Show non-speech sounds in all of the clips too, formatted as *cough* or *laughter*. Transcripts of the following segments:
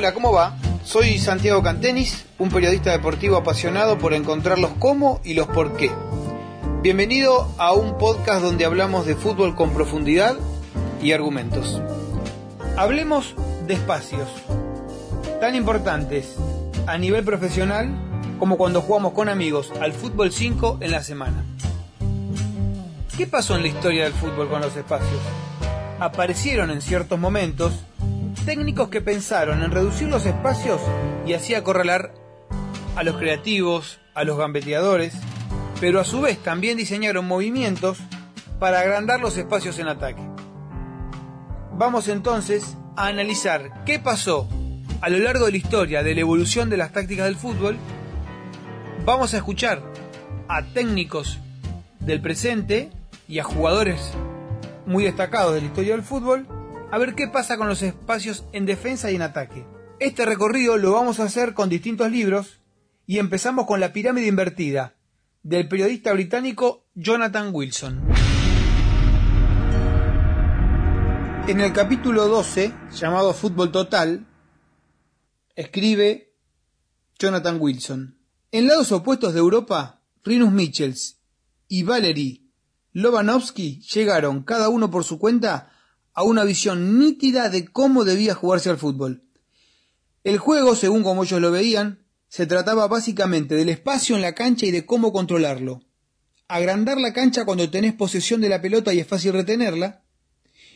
Hola, ¿cómo va? Soy Santiago Cantenis, un periodista deportivo apasionado por encontrar los cómo y los por qué. Bienvenido a un podcast donde hablamos de fútbol con profundidad y argumentos. Hablemos de espacios tan importantes a nivel profesional como cuando jugamos con amigos al fútbol 5 en la semana. ¿Qué pasó en la historia del fútbol con los espacios? Aparecieron en ciertos momentos técnicos que pensaron en reducir los espacios y así acorralar a los creativos, a los gambeteadores, pero a su vez también diseñaron movimientos para agrandar los espacios en ataque. Vamos entonces a analizar qué pasó a lo largo de la historia de la evolución de las tácticas del fútbol. Vamos a escuchar a técnicos del presente y a jugadores muy destacados de la historia del fútbol a ver qué pasa con los espacios en defensa y en ataque. Este recorrido lo vamos a hacer con distintos libros y empezamos con La pirámide invertida del periodista británico Jonathan Wilson. En el capítulo 12, llamado Fútbol Total, escribe Jonathan Wilson. En lados opuestos de Europa, Rinus Michels y Valery Lobanovsky llegaron, cada uno por su cuenta, a una visión nítida de cómo debía jugarse al fútbol. El juego, según como ellos lo veían, se trataba básicamente del espacio en la cancha y de cómo controlarlo. Agrandar la cancha cuando tenés posesión de la pelota y es fácil retenerla,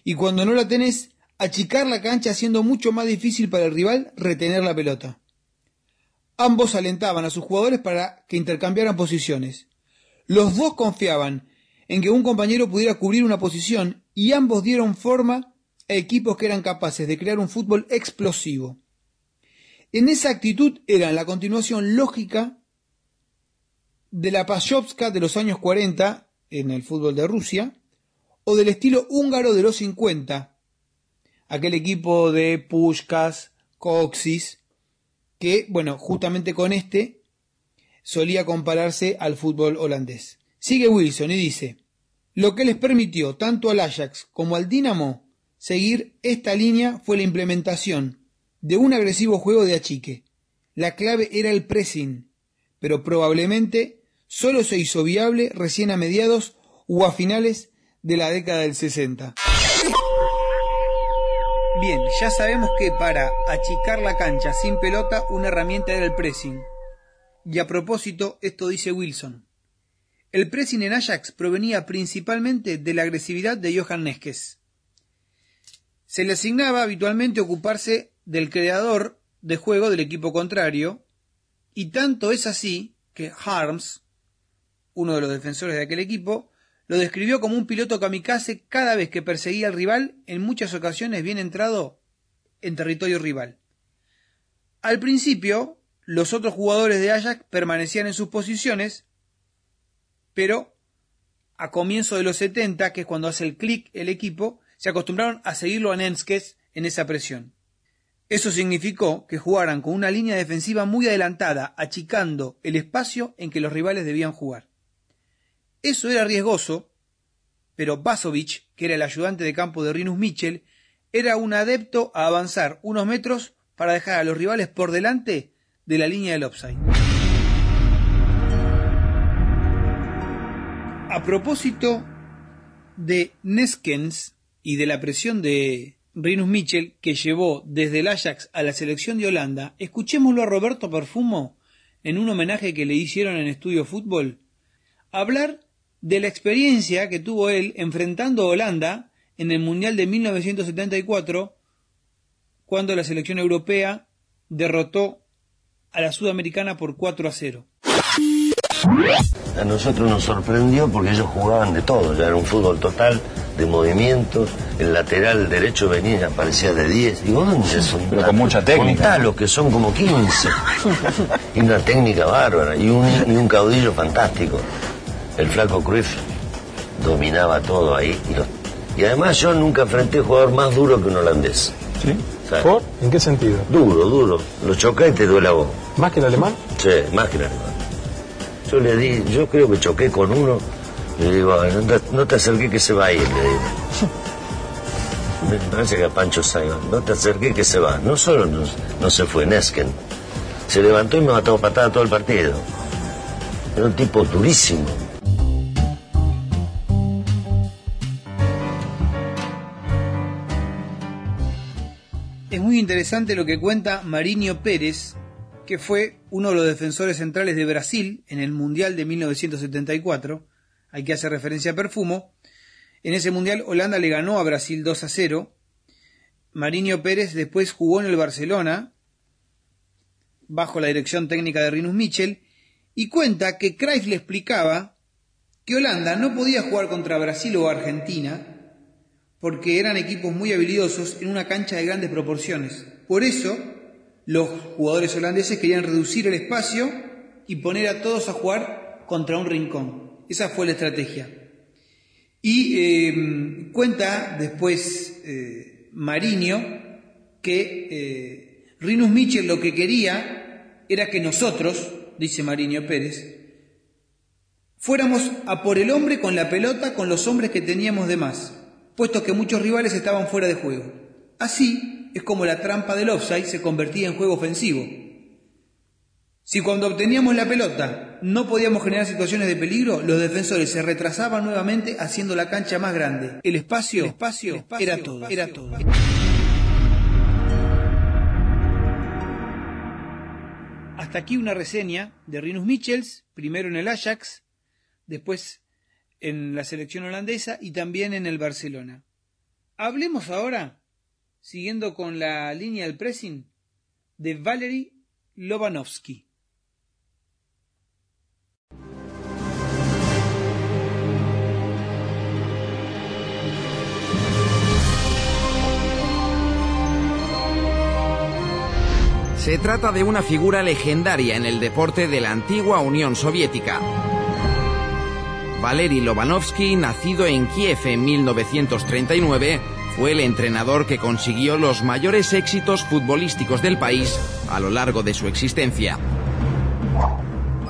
y cuando no la tenés, achicar la cancha haciendo mucho más difícil para el rival retener la pelota. Ambos alentaban a sus jugadores para que intercambiaran posiciones. Los dos confiaban en que un compañero pudiera cubrir una posición y ambos dieron forma a equipos que eran capaces de crear un fútbol explosivo. En esa actitud eran la continuación lógica de la Pashovska de los años 40 en el fútbol de Rusia o del estilo húngaro de los 50, aquel equipo de Pushkas, Coxis, que, bueno, justamente con este solía compararse al fútbol holandés. Sigue Wilson y dice, lo que les permitió tanto al Ajax como al Dinamo seguir esta línea fue la implementación de un agresivo juego de achique. La clave era el pressing, pero probablemente solo se hizo viable recién a mediados o a finales de la década del 60. Bien, ya sabemos que para achicar la cancha sin pelota una herramienta era el pressing. Y a propósito, esto dice Wilson. El pressing en Ajax provenía principalmente de la agresividad de Johan Neskes. Se le asignaba habitualmente ocuparse del creador de juego del equipo contrario, y tanto es así que Harms, uno de los defensores de aquel equipo, lo describió como un piloto kamikaze cada vez que perseguía al rival, en muchas ocasiones bien entrado en territorio rival. Al principio, los otros jugadores de Ajax permanecían en sus posiciones, pero a comienzo de los 70, que es cuando hace el clic el equipo, se acostumbraron a seguirlo a Nenskes en esa presión. Eso significó que jugaran con una línea defensiva muy adelantada, achicando el espacio en que los rivales debían jugar. Eso era riesgoso, pero Basovic, que era el ayudante de campo de Rinus Mitchell, era un adepto a avanzar unos metros para dejar a los rivales por delante de la línea del offside. A propósito de Neskens y de la presión de Rinus Mitchell que llevó desde el Ajax a la selección de Holanda, escuchémoslo a Roberto Perfumo en un homenaje que le hicieron en Estudio Fútbol, hablar de la experiencia que tuvo él enfrentando a Holanda en el Mundial de 1974, cuando la selección europea derrotó a la sudamericana por 4 a 0. A nosotros nos sorprendió porque ellos jugaban de todo, ya era un fútbol total, de movimientos, el lateral derecho venía y aparecía de 10. Digo, ¿dónde son? Pero con mucha técnica. los que son como 15. y una técnica bárbara, y un, y un caudillo fantástico. El flaco Cruyff dominaba todo ahí. Y, los- y además yo nunca enfrenté jugador más duro que un holandés. ¿Sí? ¿En qué sentido? Duro, duro. Lo choca y te duele a vos. ¿Más que el alemán? Sí, más que el alemán. Yo le di, yo creo que choqué con uno. Le digo, "Ay, no te, no acerques que se va a ir, le digo. *laughs* Me parece que a Pancho Saiba. No te acerques que se va. No solo no, se fue, Nesken. Se levantó y me mató patada todo el partido. Era un tipo durísimo. Es muy interesante lo que cuenta Marinho Pérez, que fue uno de los defensores centrales de Brasil en el Mundial de 1974. Hay que hacer referencia a Perfumo. En ese Mundial Holanda le ganó a Brasil 2 a 0. Marinho Pérez después jugó en el Barcelona bajo la dirección técnica de Rinus Michel y cuenta que Cruyff le explicaba que Holanda no podía jugar contra Brasil o Argentina porque eran equipos muy habilidosos en una cancha de grandes proporciones. Por eso los jugadores holandeses querían reducir el espacio y poner a todos a jugar contra un rincón. Esa fue la estrategia. Y eh, cuenta después eh, Mariño que eh, Rinus Michel lo que quería era que nosotros, dice Mariño Pérez, fuéramos a por el hombre con la pelota con los hombres que teníamos de más, puesto que muchos rivales estaban fuera de juego. Así, es como la trampa del offside se convertía en juego ofensivo. Si cuando obteníamos la pelota no podíamos generar situaciones de peligro, los defensores se retrasaban nuevamente haciendo la cancha más grande. El espacio, espacio, era todo, era todo. Hasta aquí una reseña de Rinus Michels, primero en el Ajax, después en la selección holandesa y también en el Barcelona. Hablemos ahora siguiendo con la línea del pressing de Valery Lobanovsky. Se trata de una figura legendaria en el deporte de la antigua Unión Soviética. Valery Lobanovsky, nacido en Kiev en 1939, fue el entrenador que consiguió los mayores éxitos futbolísticos del país a lo largo de su existencia.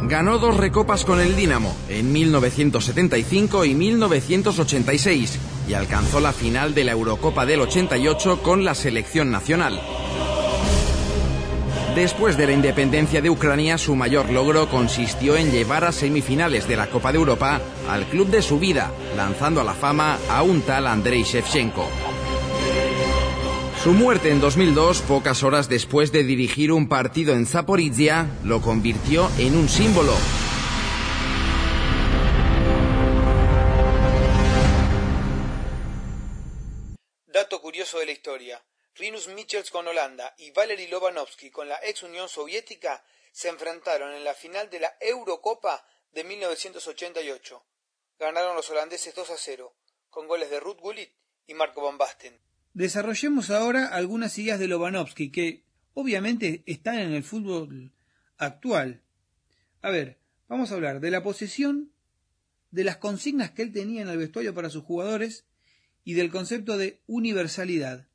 Ganó dos recopas con el Dinamo en 1975 y 1986 y alcanzó la final de la Eurocopa del 88 con la selección nacional. Después de la independencia de Ucrania, su mayor logro consistió en llevar a semifinales de la Copa de Europa al club de su vida, lanzando a la fama a un tal Andrei Shevchenko. Su muerte en 2002, pocas horas después de dirigir un partido en Zaporizhia, lo convirtió en un símbolo. Dato curioso de la historia. Rinus Michels con Holanda y Valery Lobanovsky con la ex Unión Soviética se enfrentaron en la final de la Eurocopa de 1988. Ganaron los holandeses 2 a 0, con goles de Ruth Gullit y Marco Van Basten. Desarrollemos ahora algunas ideas de Lobanovsky que obviamente están en el fútbol actual. A ver, vamos a hablar de la posesión, de las consignas que él tenía en el vestuario para sus jugadores y del concepto de universalidad,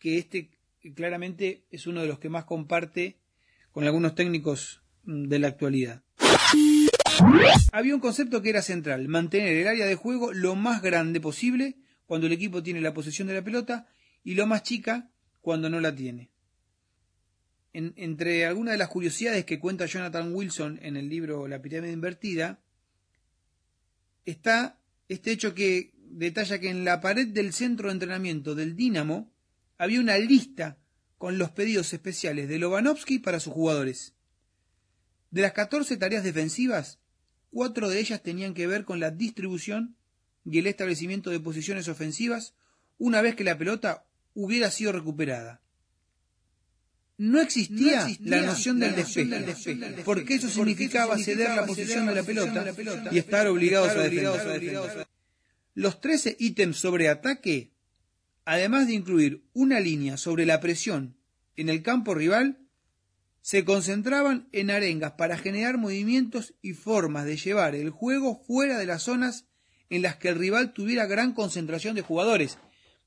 que este claramente es uno de los que más comparte con algunos técnicos mm, de la actualidad. Había un concepto que era central, mantener el área de juego lo más grande posible cuando el equipo tiene la posesión de la pelota y lo más chica cuando no la tiene. entre algunas de las curiosidades que cuenta Jonathan Wilson en el libro La pirámide invertida, está este hecho que detalla que en la pared del centro de entrenamiento del Dinamo había una lista con los pedidos especiales de Lobanovsky para sus jugadores. De las 14 tareas defensivas, cuatro de ellas tenían que ver con la distribución y el establecimiento de posiciones ofensivas una vez que la pelota hubiera sido recuperada. No existía, la noción del despeje, porque eso significaba ceder la posición de la pelota y estar obligados a defender. Los 13 ítems sobre ataque, además de incluir una línea sobre la presión en el campo rival, se concentraban en arengas para generar movimientos y formas de llevar el juego fuera de las zonas en las que el rival tuviera gran concentración de jugadores.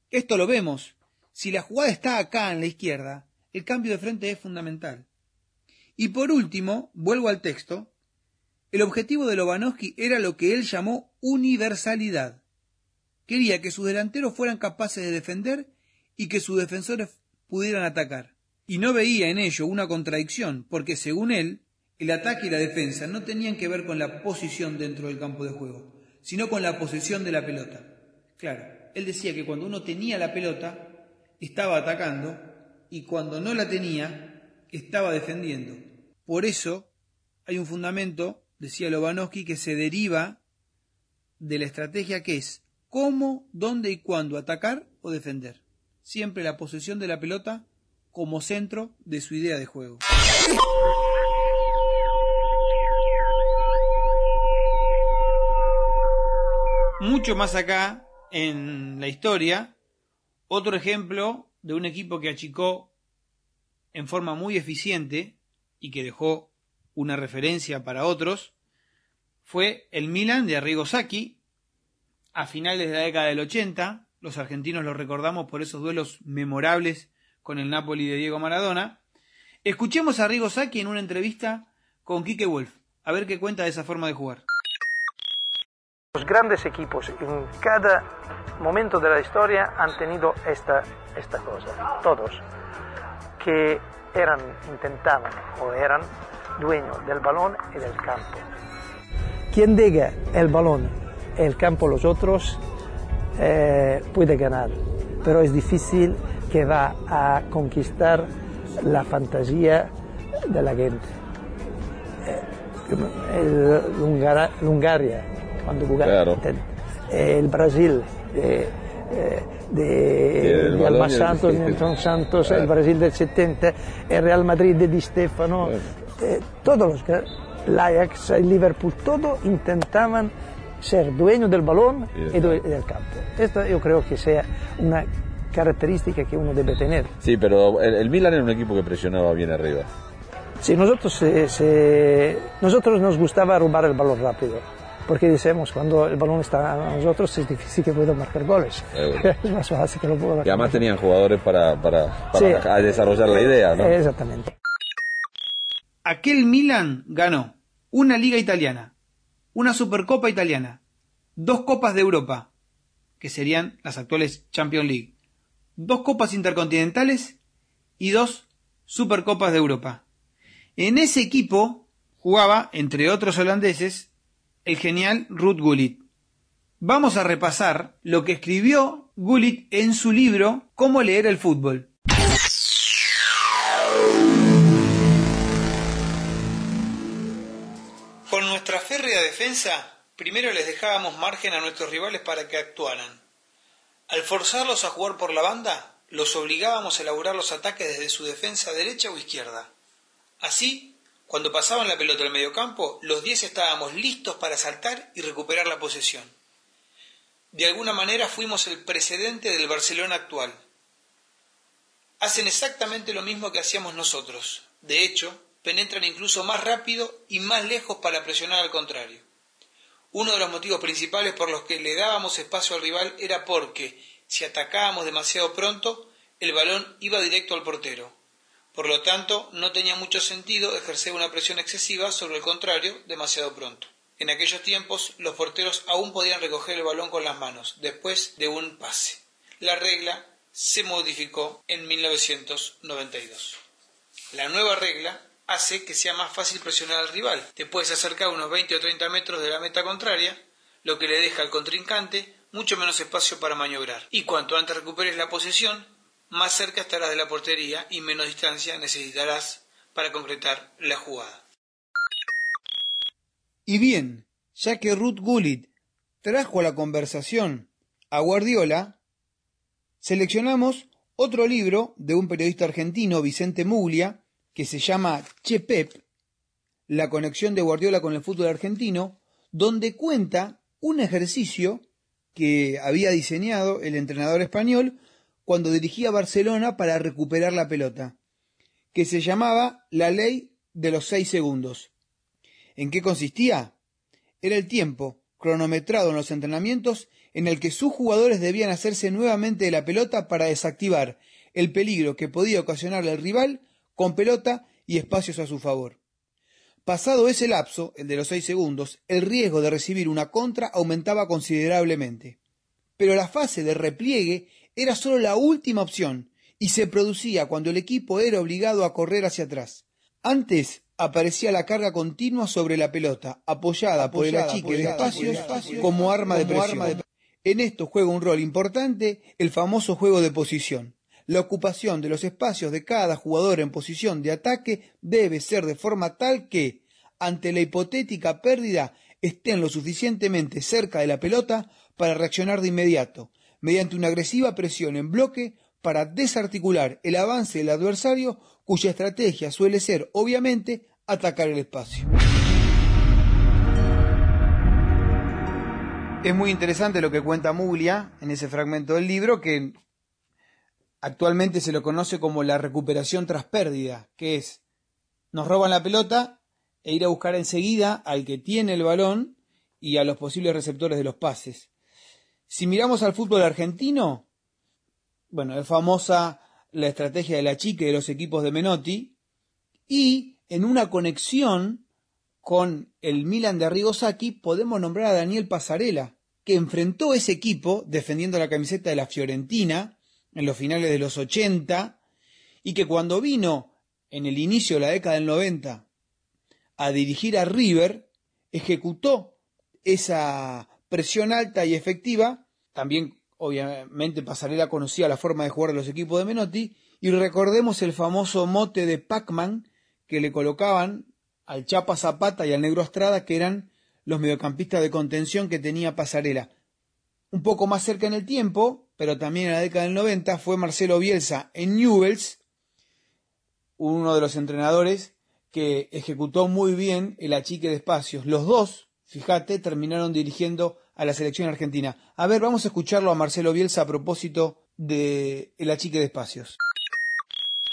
Esto lo vemos. Si la jugada está acá en la izquierda, el cambio de frente es fundamental. Y por último, vuelvo al texto, el objetivo de Lobanovsky era lo que él llamó universalidad. Quería que sus delanteros fueran capaces de defender y que sus defensores pudieran atacar. Y no veía en ello una contradicción, porque según él, el ataque y la defensa no tenían que ver con la posición dentro del campo de juego, sino con la posesión de la pelota. Claro, él decía que cuando uno tenía la pelota, estaba atacando, y cuando no la tenía, estaba defendiendo. Por eso hay un fundamento, decía Lobanovsky, que se deriva de la estrategia que es cómo, dónde y cuándo atacar o defender. Siempre la posesión de la pelota como centro de su idea de juego. Mucho más acá en la historia, otro ejemplo de un equipo que achicó en forma muy eficiente y que dejó una referencia para otros, fue el Milan de Arrigo Sacchi a finales de la década del 80. Los argentinos lo recordamos por esos duelos memorables con el Napoli de Diego Maradona. Escuchemos a Arrigo Sacchi en una entrevista con Quique Wolf, a ver qué cuenta de esa forma de jugar. Los grandes equipos en cada momento de la historia han tenido esta, esta cosa, todos, que eran, intentaban o eran dueños del balón y del campo. Quien diga el balón el campo los otros eh, puede ganar, pero es difícil que va a conquistar la fantasía de la gente. Eh, cuando jugaba, claro. el Brasil, de, de, de Alma Santos, Nelson Santos, el Brasil del 70, el Real Madrid de Di Stefano, eh, todos los el Ajax, el Liverpool, todos intentaban ser dueños del balón y, del campo. Esto yo creo que sea una característica que uno debe tener. Sí, pero el, el Milan era un equipo que presionaba bien arriba. Sí, nosotros, se, se, nosotros nos gustaba robar el balón rápido porque decimos cuando el balón está a nosotros es difícil que pueda marcar goles. Eh, *laughs* es más fácil que lo pueda marcar. Y además tenían jugadores para, para, para sí, desarrollar la idea, ¿no? Exactamente. Aquel Milan ganó una liga italiana, una supercopa italiana, dos copas de Europa, que serían las actuales Champions League, dos copas intercontinentales y dos supercopas de Europa. En ese equipo jugaba, entre otros holandeses, el genial Ruth Gullit. Vamos a repasar lo que escribió Gullit en su libro Cómo leer el fútbol. Con nuestra férrea defensa, primero les dejábamos margen a nuestros rivales para que actuaran. Al forzarlos a jugar por la banda, los obligábamos a elaborar los ataques desde su defensa derecha o izquierda. Así, cuando pasaban la pelota al mediocampo, los 10 estábamos listos para saltar y recuperar la posesión. De alguna manera fuimos el precedente del Barcelona actual. Hacen exactamente lo mismo que hacíamos nosotros. De hecho, penetran incluso más rápido y más lejos para presionar al contrario. Uno de los motivos principales por los que le dábamos espacio al rival era porque, si atacábamos demasiado pronto, el balón iba directo al portero. Por lo tanto, no tenía mucho sentido ejercer una presión excesiva sobre el contrario demasiado pronto. En aquellos tiempos, los porteros aún podían recoger el balón con las manos después de un pase. La regla se modificó en 1992. La nueva regla hace que sea más fácil presionar al rival. Te puedes acercar unos 20 o 30 metros de la meta contraria, lo que le deja al contrincante mucho menos espacio para maniobrar. Y cuanto antes recuperes la posesión, más cerca estarás de la portería y menos distancia necesitarás para concretar la jugada. Y bien, ya que Ruth Gullit trajo a la conversación a Guardiola, seleccionamos otro libro de un periodista argentino, Vicente Muglia, que se llama Che Pep, la conexión de Guardiola con el fútbol argentino, donde cuenta un ejercicio que había diseñado el entrenador español cuando dirigía Barcelona para recuperar la pelota, que se llamaba la ley de los seis segundos. ¿En qué consistía? Era el tiempo, cronometrado en los entrenamientos, en el que sus jugadores debían hacerse nuevamente de la pelota para desactivar el peligro que podía ocasionarle al rival con pelota y espacios a su favor. Pasado ese lapso, el de los seis segundos, el riesgo de recibir una contra aumentaba considerablemente. pero la fase de repliegue era solo la última opción y se producía cuando el equipo era obligado a correr hacia atrás. Antes aparecía la carga continua sobre la pelota, apoyada, por el achique de espacios como arma de presión. En esto juega un rol importante el famoso juego de posición. La ocupación de los espacios de cada jugador en posición de ataque debe ser de forma tal que, ante la hipotética pérdida, estén lo suficientemente cerca de la pelota para reaccionar de inmediato, mediante una agresiva presión en bloque para desarticular el avance del adversario, cuya estrategia suele ser, obviamente, atacar el espacio. Es muy interesante lo que cuenta Muglia en ese fragmento del libro, que actualmente se lo conoce como la recuperación tras pérdida, que es nos roban la pelota e ir a buscar enseguida al que tiene el balón y a los posibles receptores de los pases. Si miramos al fútbol argentino, bueno, es famosa la estrategia de la chica de los equipos de Menotti y en una conexión con el Milan de Arrigo Sacchi podemos nombrar a Daniel Pasarela, que enfrentó ese equipo defendiendo la camiseta de la Fiorentina en los finales de los 80 y que cuando vino en el inicio de la década del 90 a dirigir a River, ejecutó esa presión alta y efectiva, también obviamente Pasarela conocía la forma de jugar de los equipos de Menotti, y recordemos el famoso mote de Pac-Man que le colocaban al Chapa Zapata y al Negro Estrada, que eran los mediocampistas de contención que tenía Pasarela. Un poco más cerca en el tiempo, pero también en la década del 90, fue Marcelo Bielsa en Newells, uno de los entrenadores que ejecutó muy bien el achique de espacios. Los dos, fíjate, terminaron dirigiendo a la selección argentina. A ver, vamos a escucharlo a Marcelo Bielsa a propósito de el achique de espacios.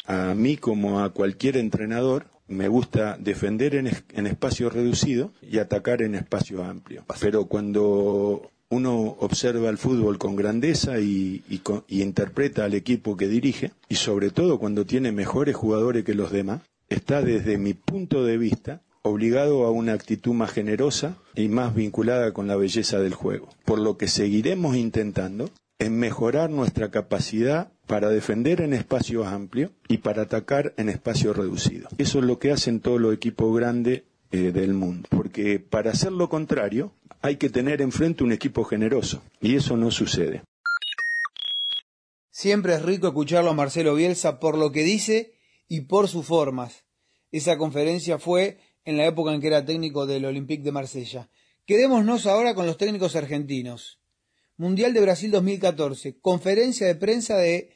A mí como a cualquier entrenador me gusta defender en, en espacio reducido y atacar en espacio amplio. Pero cuando uno observa el fútbol con grandeza y, y, interpreta al equipo que dirige, y sobre todo cuando tiene mejores jugadores que los demás, está desde mi punto de vista obligado a una actitud más generosa y más vinculada con la belleza del juego. Por lo que seguiremos intentando en mejorar nuestra capacidad para defender en espacios amplios y para atacar en espacios reducidos. Eso es lo que hacen todos los equipos grandes eh, del mundo. Porque para hacer lo contrario hay que tener enfrente un equipo generoso y eso no sucede. Siempre es rico escucharlo a Marcelo Bielsa por lo que dice y por sus formas. Esa conferencia fue en la época en que era técnico del Olympique de Marsella. Quedémonos ahora con los técnicos argentinos. Mundial de Brasil 2014. Conferencia de prensa de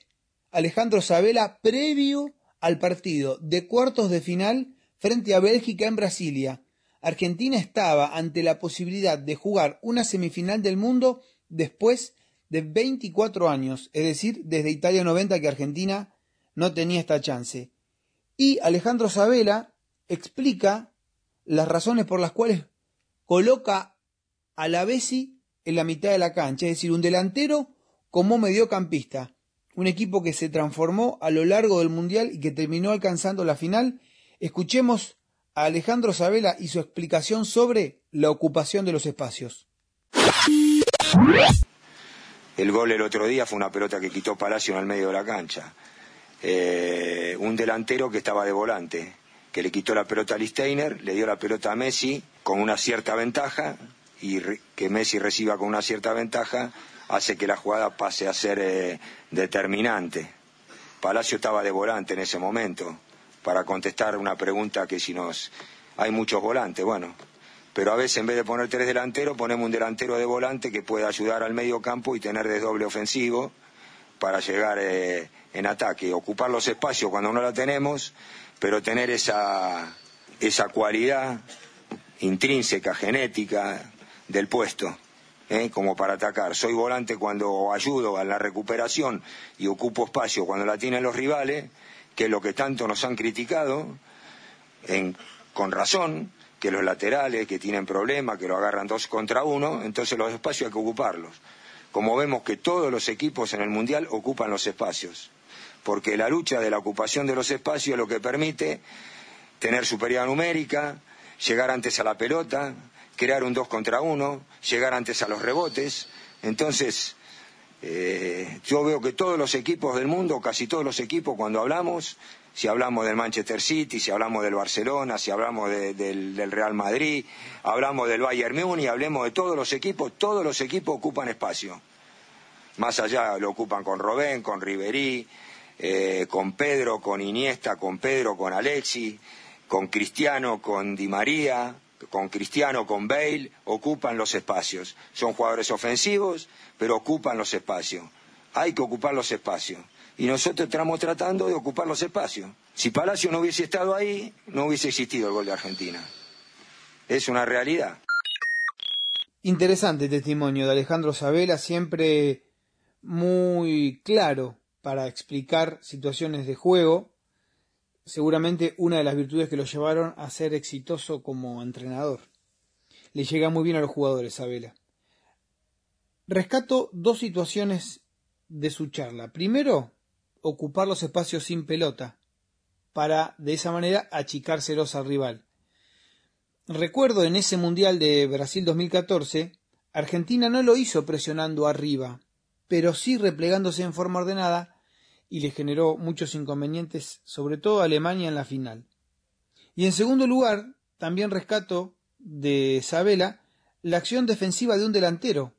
Alejandro Sabela previo al partido de cuartos de final frente a Bélgica en Brasilia. Argentina estaba ante la posibilidad de jugar una semifinal del mundo después de 24 años, es decir, desde Italia 90 que Argentina no tenía esta chance. Y Alejandro Sabela explica las razones por las cuales coloca a la Bessi en la mitad de la cancha, es decir, un delantero como mediocampista, un equipo que se transformó a lo largo del Mundial y que terminó alcanzando la final. Escuchemos a Alejandro Sabela y su explicación sobre la ocupación de los espacios. El gol el otro día fue una pelota que quitó Palacio en el medio de la cancha. Eh, un delantero que estaba de volante que le quitó la pelota a Listeiner, le dio la pelota a Messi con una cierta ventaja y que Messi reciba con una cierta ventaja hace que la jugada pase a ser eh, determinante. Palacio estaba de volante en ese momento para contestar una pregunta que si nos hay muchos volantes, bueno, pero a veces en vez de poner tres delanteros ponemos un delantero de volante que pueda ayudar al medio campo y tener desdoble ofensivo para llegar eh, en ataque, ocupar los espacios cuando no la tenemos pero tener esa, esa cualidad intrínseca, genética del puesto, ¿eh? como para atacar. Soy volante cuando ayudo a la recuperación y ocupo espacio cuando la tienen los rivales, que es lo que tanto nos han criticado, con razón, que los laterales que tienen problemas, que lo agarran dos contra uno, entonces los espacios hay que ocuparlos. Como vemos que todos los equipos en el Mundial ocupan los espacios porque la lucha de la ocupación de los espacios es lo que permite tener superioridad numérica, llegar antes a la pelota, crear un dos contra uno, llegar antes a los rebotes. Entonces, Eh, yo veo que todos los equipos del mundo, casi todos los equipos, cuando hablamos, si hablamos del Manchester City, si hablamos del Barcelona, si hablamos del, Real Madrid, hablamos del Bayern Múnich, hablemos de todos los equipos, todos los equipos ocupan espacio. Más allá lo ocupan con Robén, con Riverí, eh, con Pedro, con Iniesta, con Pedro, con Alexi, con Cristiano, con Di María, con Cristiano, con Bale, ocupan los espacios. Son jugadores ofensivos, pero ocupan los espacios. Hay que ocupar los espacios y nosotros estamos tratando de ocupar los espacios. Si Palacio no hubiese estado ahí, no hubiese existido el gol de Argentina. Es una realidad. Interesante testimonio de Alejandro Sabela, siempre muy claro para explicar situaciones de juego. Seguramente una de las virtudes que lo llevaron a ser exitoso como entrenador. Le llega muy bien a los jugadores, Sabela. Rescato dos situaciones de su charla. Primero, ocupar los espacios sin pelota, para de esa manera achicárselos al rival. Recuerdo en ese Mundial de Brasil 2014, Argentina no lo hizo presionando arriba, pero sí replegándose en forma ordenada y le generó muchos inconvenientes, sobre todo a Alemania en la final. Y en segundo lugar, también rescato de Sabela la acción defensiva de un delantero.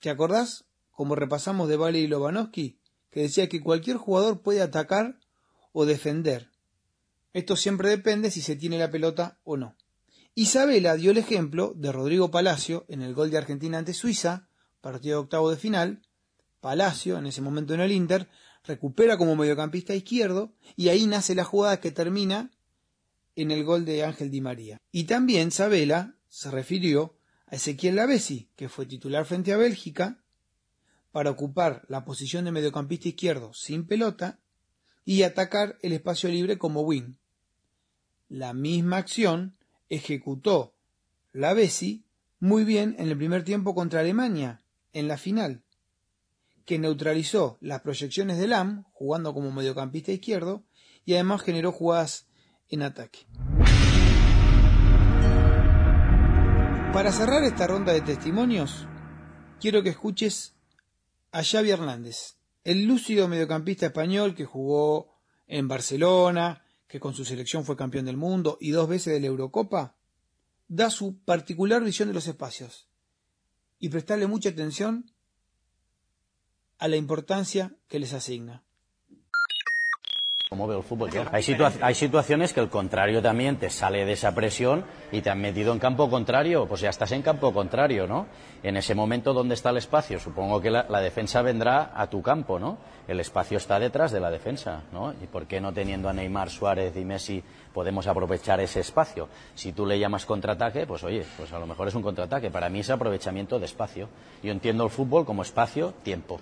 ¿Te acordás? Como repasamos de Vale y Lobanovsky, que decía que cualquier jugador puede atacar o defender. Esto siempre depende si se tiene la pelota o no. Isabela dio el ejemplo de Rodrigo Palacio en el gol de Argentina ante Suiza, partido de octavo de final. Palacio, en ese momento en el Inter, recupera como mediocampista izquierdo y ahí nace la jugada que termina en el gol de Ángel Di María. Y también Sabela se refirió a Ezequiel Lavesi, que fue titular frente a Bélgica para ocupar la posición de mediocampista izquierdo sin pelota y atacar el espacio libre como wing. La misma acción ejecutó la Bessi muy bien en el primer tiempo contra Alemania, en la final, que neutralizó las proyecciones de Lam, jugando como mediocampista izquierdo, y además generó jugadas en ataque. Para cerrar esta ronda de testimonios, quiero que escuches a Xavi Hernández, el lúcido mediocampista español que jugó en Barcelona, que con su selección fue campeón del mundo y dos veces de la Eurocopa, da su particular visión de los espacios y prestarle mucha atención a la importancia que les asigna. Como veo el fútbol Hay, hay, situaciones que el contrario también te sale de esa presión y te han metido en campo contrario, pues ya estás en campo contrario, ¿no? En ese momento, ¿dónde está el espacio? Supongo que la, defensa vendrá a tu campo, ¿no? El espacio está detrás de la defensa, ¿no? ¿Y por qué no teniendo a Neymar, Suárez y Messi podemos aprovechar ese espacio? Si tú le llamas contraataque, pues oye, pues a lo mejor es un contraataque. Para mí es aprovechamiento de espacio. Yo entiendo el fútbol como espacio, tiempo.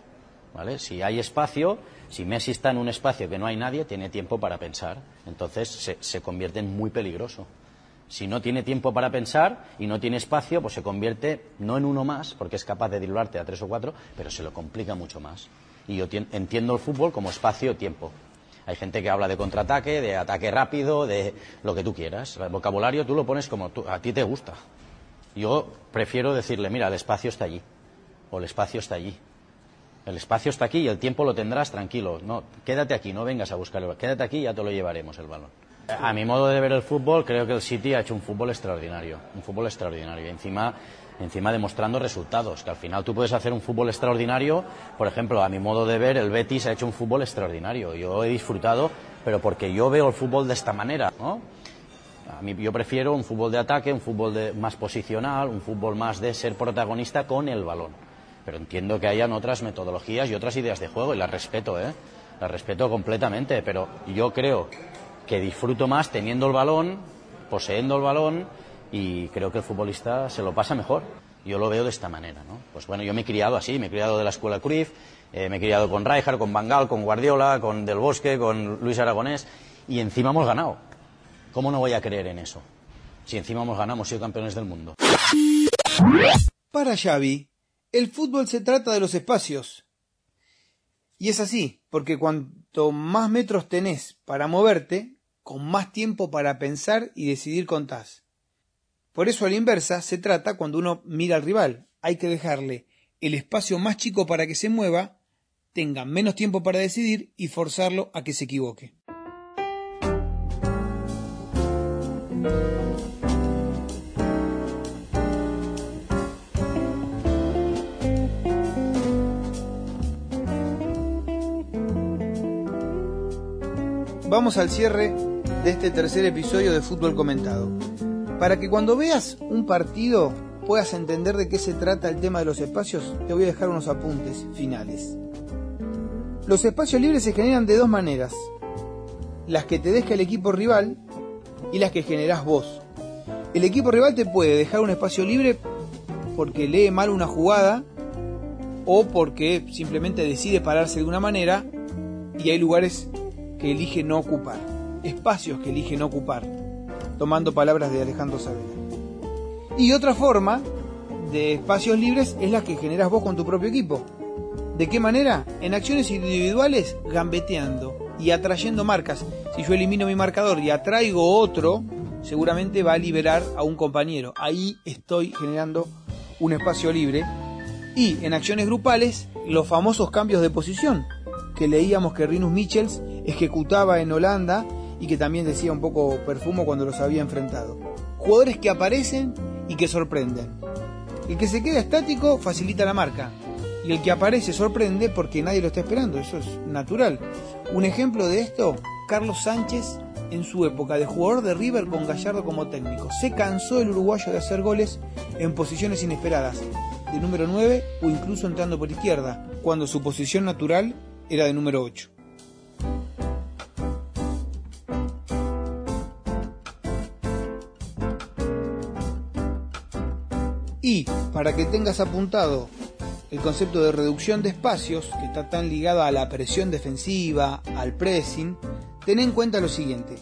Si hay espacio, si Messi está en un espacio que no hay nadie, tiene tiempo para pensar. Entonces se, convierte en muy peligroso. Si no tiene tiempo para pensar y no tiene espacio, pues se convierte no en uno más, porque es capaz de diluarte a tres o cuatro, pero se lo complica mucho más. Y yo entiendo el fútbol como espacio-tiempo. Hay gente que habla de contraataque, de ataque rápido, de lo que tú quieras. El vocabulario tú lo pones como a ti te gusta. Yo prefiero decirle, mira, el espacio está allí, o el espacio está allí. El espacio está aquí y el tiempo lo tendrás tranquilo. No, quédate aquí, no vengas a buscarlo. Quédate aquí y ya te lo llevaremos el balón. A mi modo de ver el fútbol, creo que el City ha hecho un fútbol extraordinario. Un fútbol extraordinario. Encima, encima demostrando resultados. Que al final tú puedes hacer un fútbol extraordinario. Por ejemplo, a mi modo de ver, el Betis ha hecho un fútbol extraordinario. Yo he disfrutado, pero porque yo veo el fútbol de esta manera. ¿no? A mí, yo prefiero un fútbol de ataque, un fútbol de, más posicional, un fútbol más de ser protagonista con el balón pero entiendo que hayan otras metodologías y otras ideas de juego y las respeto, ¿eh? Las respeto completamente, pero yo creo que disfruto más teniendo el balón, poseyendo el balón y creo que el futbolista se lo pasa mejor. Yo lo veo de esta manera, ¿no? Pues bueno, yo me he criado así, me he criado de la escuela Cruyff, eh, me he criado con Rijkaard, con Bangal, con Guardiola, con Del Bosque, con Luis Aragonés y encima hemos ganado. ¿Cómo no voy a creer en eso? Si encima hemos ganado, hemos sido campeones del mundo. Para Xavi, el fútbol se trata de los espacios. Y es así, porque cuanto más metros tenés para moverte, con más tiempo para pensar y decidir contás. Por eso a la inversa se trata cuando uno mira al rival. Hay que dejarle el espacio más chico para que se mueva, tenga menos tiempo para decidir y forzarlo a que se equivoque. Vamos al cierre de este tercer episodio de Fútbol Comentado. Para que cuando veas un partido puedas entender de qué se trata el tema de los espacios, te voy a dejar unos apuntes finales. Los espacios libres se generan de dos maneras. Las que te deja el equipo rival y las que generás vos. El equipo rival te puede dejar un espacio libre porque lee mal una jugada o porque simplemente decide pararse de una manera y hay lugares elige no ocupar, espacios que elige no ocupar, tomando palabras de Alejandro Saavedra. Y otra forma de espacios libres es la que generas vos con tu propio equipo. ¿De qué manera? En acciones individuales, gambeteando y atrayendo marcas. Si yo elimino mi marcador y atraigo otro, seguramente va a liberar a un compañero. Ahí estoy generando un espacio libre. Y en acciones grupales, los famosos cambios de posición que leíamos que Rinus Michels ejecutaba en Holanda y que también decía un poco perfumo cuando los había enfrentado. Jugadores que aparecen y que sorprenden. El que se queda estático facilita la marca y el que aparece sorprende porque nadie lo está esperando, eso es natural. Un ejemplo de esto, Carlos Sánchez en su época de jugador de River con Gallardo como técnico. Se cansó el uruguayo de hacer goles en posiciones inesperadas, de número 9 o incluso entrando por izquierda, cuando su posición natural era de número 8. Para que tengas apuntado el concepto de reducción de espacios, que está tan ligado a la presión defensiva, al pressing, ten en cuenta lo siguiente.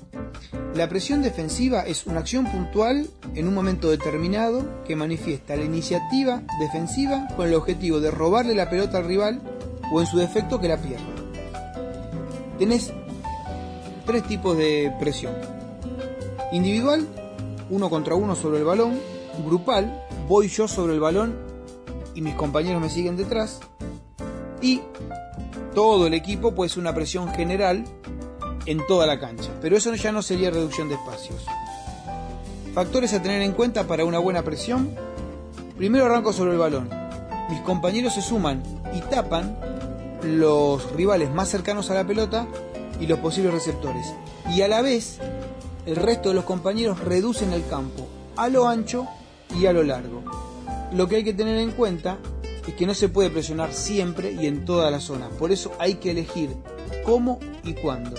La presión defensiva es una acción puntual en un momento determinado que manifiesta la iniciativa defensiva con el objetivo de robarle la pelota al rival o en su defecto que la pierda. Tenés tres tipos de presión. Individual, uno contra uno sobre el balón. Grupal, voy yo sobre el balón y mis compañeros me siguen detrás. Y todo el equipo puede ser una presión general en toda la cancha. Pero eso ya no sería reducción de espacios. Factores a tener en cuenta para una buena presión. Primero arranco sobre el balón. Mis compañeros se suman y tapan los rivales más cercanos a la pelota y los posibles receptores. Y a la vez, el resto de los compañeros reducen el campo a lo ancho y a lo largo. Lo que hay que tener en cuenta es que no se puede presionar siempre y en todas las zonas. Por eso hay que elegir cómo y cuándo.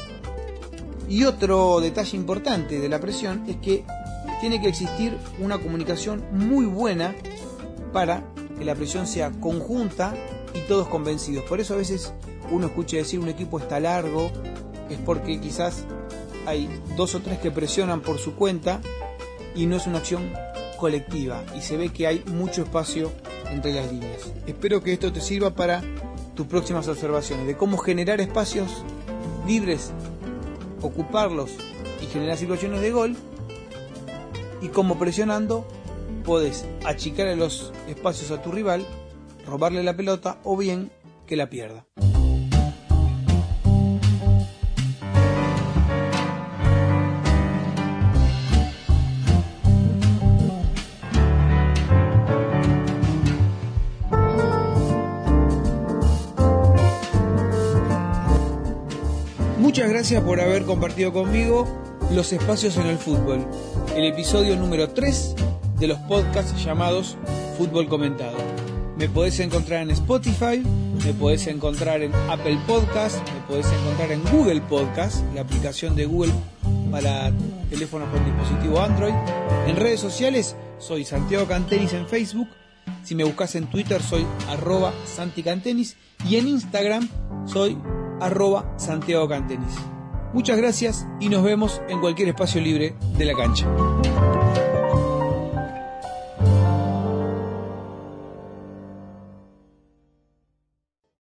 Y otro detalle importante de la presión es que tiene que existir una comunicación muy buena para que la presión sea conjunta y todos convencidos. Por eso a veces uno escucha decir un equipo está largo, es porque quizás hay dos o tres que presionan por su cuenta y no es una acción colectiva y se ve que hay mucho espacio entre las líneas. Espero que esto te sirva para tus próximas observaciones de cómo generar espacios libres, ocuparlos y generar situaciones de gol y cómo presionando puedes achicar los espacios a tu rival robarle la pelota o bien que la pierda. Gracias por haber compartido conmigo los espacios en el fútbol, el episodio número 3 de los podcasts llamados Fútbol Comentado. Me podés encontrar en Spotify, me podés encontrar en Apple Podcast, me podés encontrar en Google Podcast, la aplicación de Google para teléfonos con dispositivo Android. En redes sociales soy Santiago Cantenis en Facebook. Si me buscas en Twitter soy arroba Santi Cantenis y en Instagram soy arroba Santiago Cantenis. Muchas gracias y nos vemos en cualquier espacio libre de la cancha.